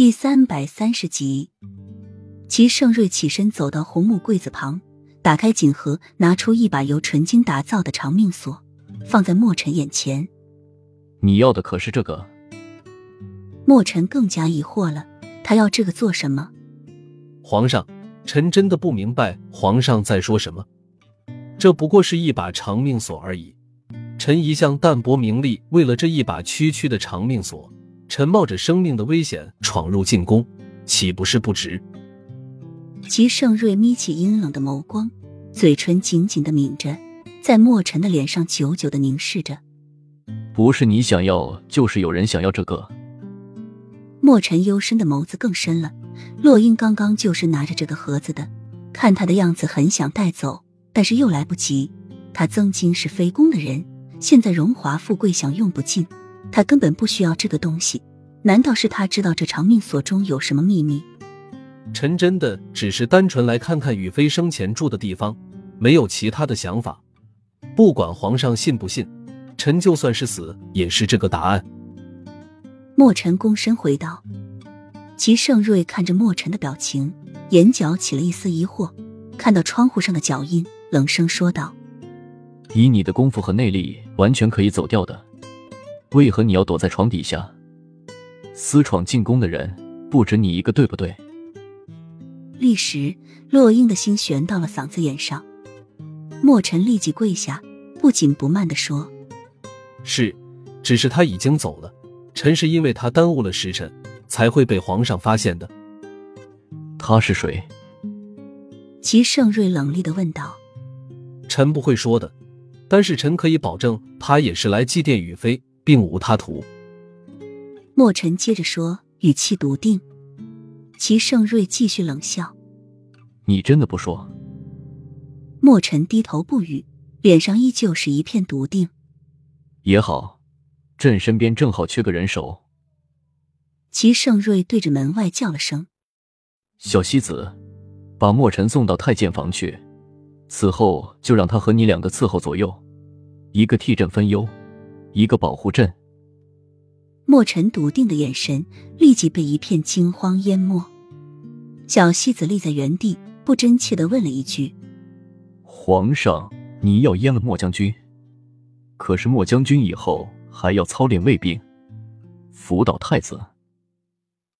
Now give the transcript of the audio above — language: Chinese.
第三百三十集，齐盛瑞起身走到红木柜子旁，打开锦盒，拿出一把由纯金打造的长命锁，放在莫尘眼前。你要的可是这个？莫尘更加疑惑了，他要这个做什么？皇上，臣真的不明白皇上在说什么。这不过是一把长命锁而已。臣一向淡泊名利，为了这一把区区的长命锁。臣冒着生命的危险闯入进宫，岂不是不值？齐盛瑞眯起阴冷的眸光，嘴唇紧紧的抿着，在墨尘的脸上久久的凝视着。不是你想要，就是有人想要这个。墨尘幽深的眸子更深了。洛英刚刚就是拿着这个盒子的，看他的样子很想带走，但是又来不及。他曾经是非宫的人，现在荣华富贵享用不尽。他根本不需要这个东西，难道是他知道这长命锁中有什么秘密？臣真的只是单纯来看看雨飞生前住的地方，没有其他的想法。不管皇上信不信，臣就算是死也是这个答案。墨尘躬身回道。齐盛瑞看着墨尘的表情，眼角起了一丝疑惑，看到窗户上的脚印，冷声说道：“以你的功夫和内力，完全可以走掉的。”为何你要躲在床底下？私闯进宫的人不止你一个，对不对？立时，洛英的心悬到了嗓子眼上。墨尘立即跪下，不紧不慢的说：“是，只是他已经走了。臣是因为他耽误了时辰，才会被皇上发现的。”他是谁？齐盛瑞冷厉的问道。“臣不会说的，但是臣可以保证，他也是来祭奠雨飞。”并无他图。墨尘接着说，语气笃定。齐盛瑞继续冷笑：“你真的不说？”墨尘低头不语，脸上依旧是一片笃定。也好，朕身边正好缺个人手。齐盛瑞对着门外叫了声：“小西子，把墨尘送到太监房去。此后就让他和你两个伺候左右，一个替朕分忧。”一个保护阵。墨尘笃定的眼神立即被一片惊慌淹没。小西子立在原地，不真切的问了一句：“皇上，你要阉了墨将军？可是墨将军以后还要操练卫兵，辅导太子。”